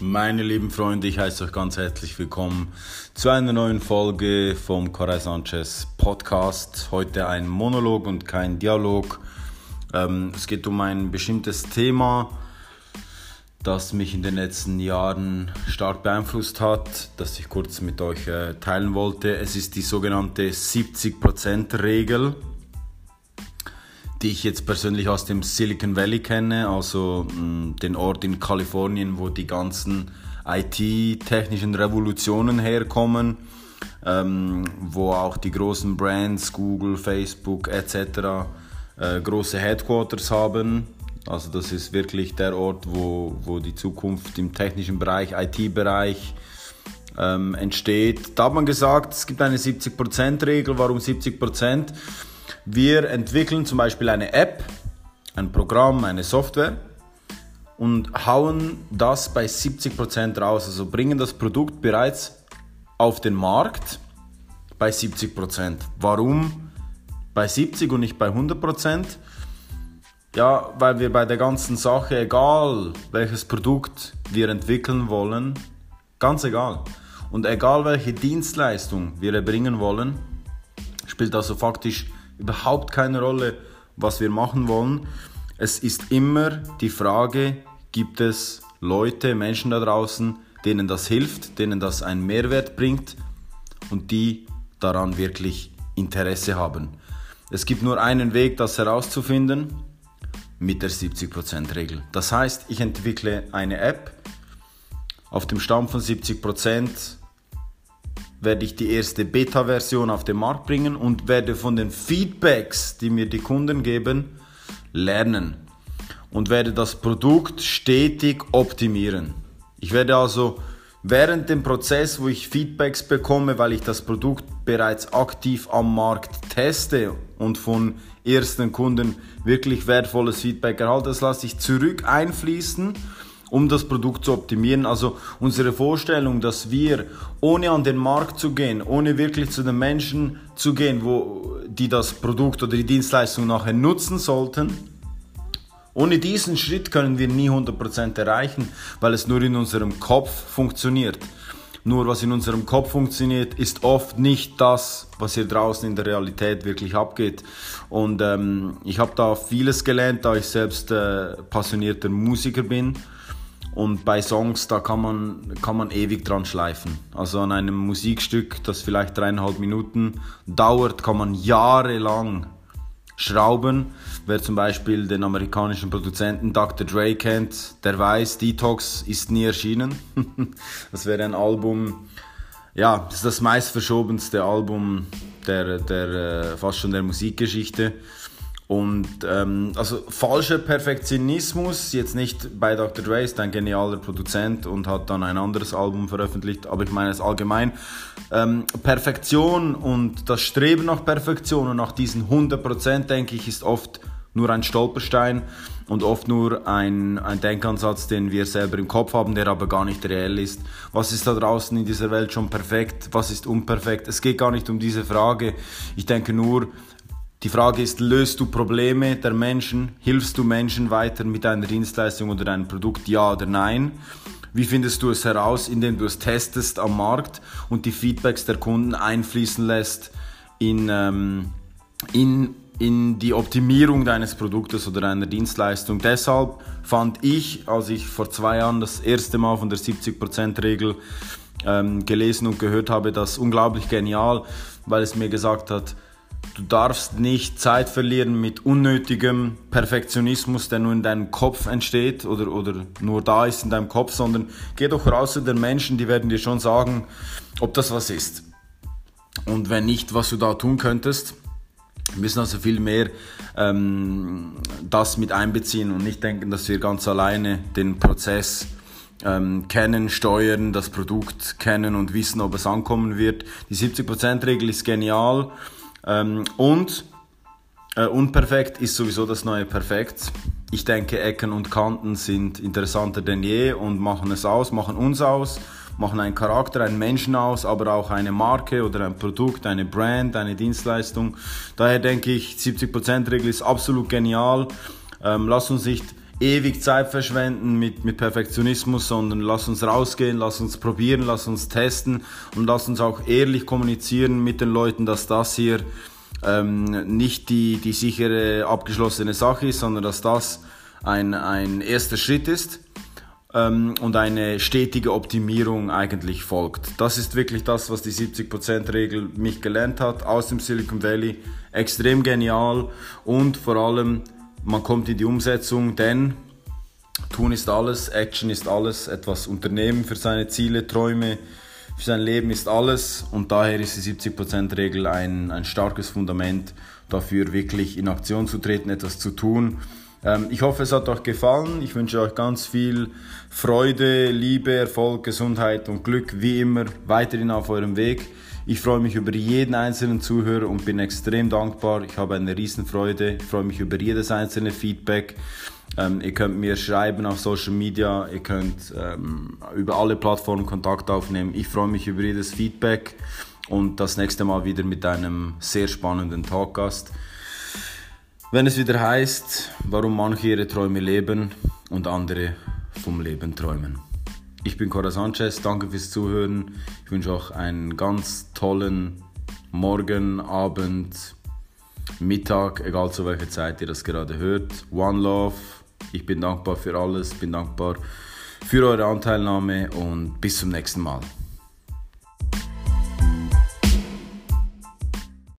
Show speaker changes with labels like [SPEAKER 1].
[SPEAKER 1] Meine lieben Freunde, ich heiße euch ganz herzlich willkommen zu einer neuen Folge vom Corey Sanchez Podcast. Heute ein Monolog und kein Dialog. Ähm, es geht um ein bestimmtes Thema, das mich in den letzten Jahren stark beeinflusst hat, das ich kurz mit euch äh, teilen wollte. Es ist die sogenannte 70%-Regel die ich jetzt persönlich aus dem Silicon Valley kenne, also mh, mm, den Ort in Kalifornien, wo die ganzen IT-technischen Revolutionen herkommen, ähm, wo auch die großen Brands, Google, Facebook etc. Äh, große Headquarters haben. Also das ist wirklich der Ort, wo, wo die Zukunft im technischen Bereich, IT-Bereich ähm, entsteht. Da hat man gesagt, es gibt eine 70%-Regel. Warum 70%? Wir entwickeln zum Beispiel eine App, ein Programm, eine Software und hauen das bei 70% raus. Also bringen das Produkt bereits auf den Markt bei 70%. Warum bei 70 und nicht bei 100%? Ja, weil wir bei der ganzen Sache, egal welches Produkt wir entwickeln wollen, ganz egal, und egal welche Dienstleistung wir erbringen wollen, spielt also faktisch überhaupt keine Rolle, was wir machen wollen. Es ist immer die Frage, gibt es Leute, Menschen da draußen, denen das hilft, denen das einen Mehrwert bringt und die daran wirklich Interesse haben. Es gibt nur einen Weg, das herauszufinden, mit der 70%-Regel. Das heißt, ich entwickle eine App auf dem Stamm von 70%, werde ich die erste Beta-Version auf den Markt bringen und werde von den Feedbacks, die mir die Kunden geben, lernen und werde das Produkt stetig optimieren. Ich werde also während dem Prozess, wo ich Feedbacks bekomme, weil ich das Produkt bereits aktiv am Markt teste und von ersten Kunden wirklich wertvolles Feedback erhalte, das lasse ich zurück einfließen um das Produkt zu optimieren. Also unsere Vorstellung, dass wir ohne an den Markt zu gehen, ohne wirklich zu den Menschen zu gehen, wo, die das Produkt oder die Dienstleistung nachher nutzen sollten, ohne diesen Schritt können wir nie 100% erreichen, weil es nur in unserem Kopf funktioniert. Nur was in unserem Kopf funktioniert, ist oft nicht das, was hier draußen in der Realität wirklich abgeht. Und ähm, ich habe da vieles gelernt, da ich selbst äh, passionierter Musiker bin und bei Songs, da kann man, kann man ewig dran schleifen. Also an einem Musikstück, das vielleicht dreieinhalb Minuten dauert, kann man jahrelang schrauben. Wer zum Beispiel den amerikanischen Produzenten Dr. Dre kennt, der weiß, Detox ist nie erschienen. das wäre ein Album, ja, das ist das meistverschobenste Album der, der, äh, fast schon der Musikgeschichte. Und ähm, also falscher Perfektionismus, jetzt nicht bei Dr. Dre, ist ein genialer Produzent und hat dann ein anderes Album veröffentlicht, aber ich meine es allgemein. Ähm, Perfektion und das Streben nach Perfektion und nach diesen 100% denke ich ist oft nur ein Stolperstein und oft nur ein, ein Denkansatz, den wir selber im Kopf haben, der aber gar nicht reell ist. Was ist da draußen in dieser Welt schon perfekt? Was ist unperfekt? Es geht gar nicht um diese Frage. Ich denke nur, die Frage ist, löst du Probleme der Menschen? Hilfst du Menschen weiter mit deiner Dienstleistung oder deinem Produkt? Ja oder nein? Wie findest du es heraus, indem du es testest am Markt und die Feedbacks der Kunden einfließen lässt in, ähm, in, in die Optimierung deines Produktes oder deiner Dienstleistung? Deshalb fand ich, als ich vor zwei Jahren das erste Mal von der 70%-Regel ähm, gelesen und gehört habe, das unglaublich genial, weil es mir gesagt hat, Du darfst nicht Zeit verlieren mit unnötigem Perfektionismus, der nur in deinem Kopf entsteht oder, oder nur da ist in deinem Kopf, sondern geh doch raus zu den Menschen, die werden dir schon sagen, ob das was ist. Und wenn nicht, was du da tun könntest. Wir müssen also viel mehr ähm, das mit einbeziehen und nicht denken, dass wir ganz alleine den Prozess ähm, kennen, steuern, das Produkt kennen und wissen, ob es ankommen wird. Die 70%-Regel ist genial. Ähm, und äh, unperfekt ist sowieso das neue Perfekt. Ich denke, Ecken und Kanten sind interessanter denn je und machen es aus, machen uns aus, machen einen Charakter, einen Menschen aus, aber auch eine Marke oder ein Produkt, eine Brand, eine Dienstleistung. Daher denke ich, 70%-Regel ist absolut genial. Ähm, lass uns nicht ewig Zeit verschwenden mit, mit Perfektionismus, sondern lass uns rausgehen, lass uns probieren, lass uns testen und lass uns auch ehrlich kommunizieren mit den Leuten, dass das hier ähm, nicht die, die sichere abgeschlossene Sache ist, sondern dass das ein, ein erster Schritt ist ähm, und eine stetige Optimierung eigentlich folgt. Das ist wirklich das, was die 70%-Regel mich gelernt hat aus dem Silicon Valley. Extrem genial und vor allem man kommt in die Umsetzung, denn Tun ist alles, Action ist alles, etwas unternehmen für seine Ziele, Träume, für sein Leben ist alles und daher ist die 70%-Regel ein, ein starkes Fundament dafür, wirklich in Aktion zu treten, etwas zu tun. Ähm, ich hoffe, es hat euch gefallen. Ich wünsche euch ganz viel Freude, Liebe, Erfolg, Gesundheit und Glück, wie immer, weiterhin auf eurem Weg. Ich freue mich über jeden einzelnen Zuhörer und bin extrem dankbar. Ich habe eine Riesenfreude. Ich freue mich über jedes einzelne Feedback. Ähm, ihr könnt mir schreiben auf Social Media, ihr könnt ähm, über alle Plattformen Kontakt aufnehmen. Ich freue mich über jedes Feedback und das nächste Mal wieder mit einem sehr spannenden Talkgast. Wenn es wieder heißt, warum manche ihre Träume leben und andere vom Leben träumen. Ich bin Cora Sanchez, danke fürs Zuhören. Ich wünsche euch einen ganz tollen Morgen, Abend, Mittag, egal zu welcher Zeit ihr das gerade hört. One Love. Ich bin dankbar für alles, bin dankbar für eure Anteilnahme und bis zum nächsten Mal.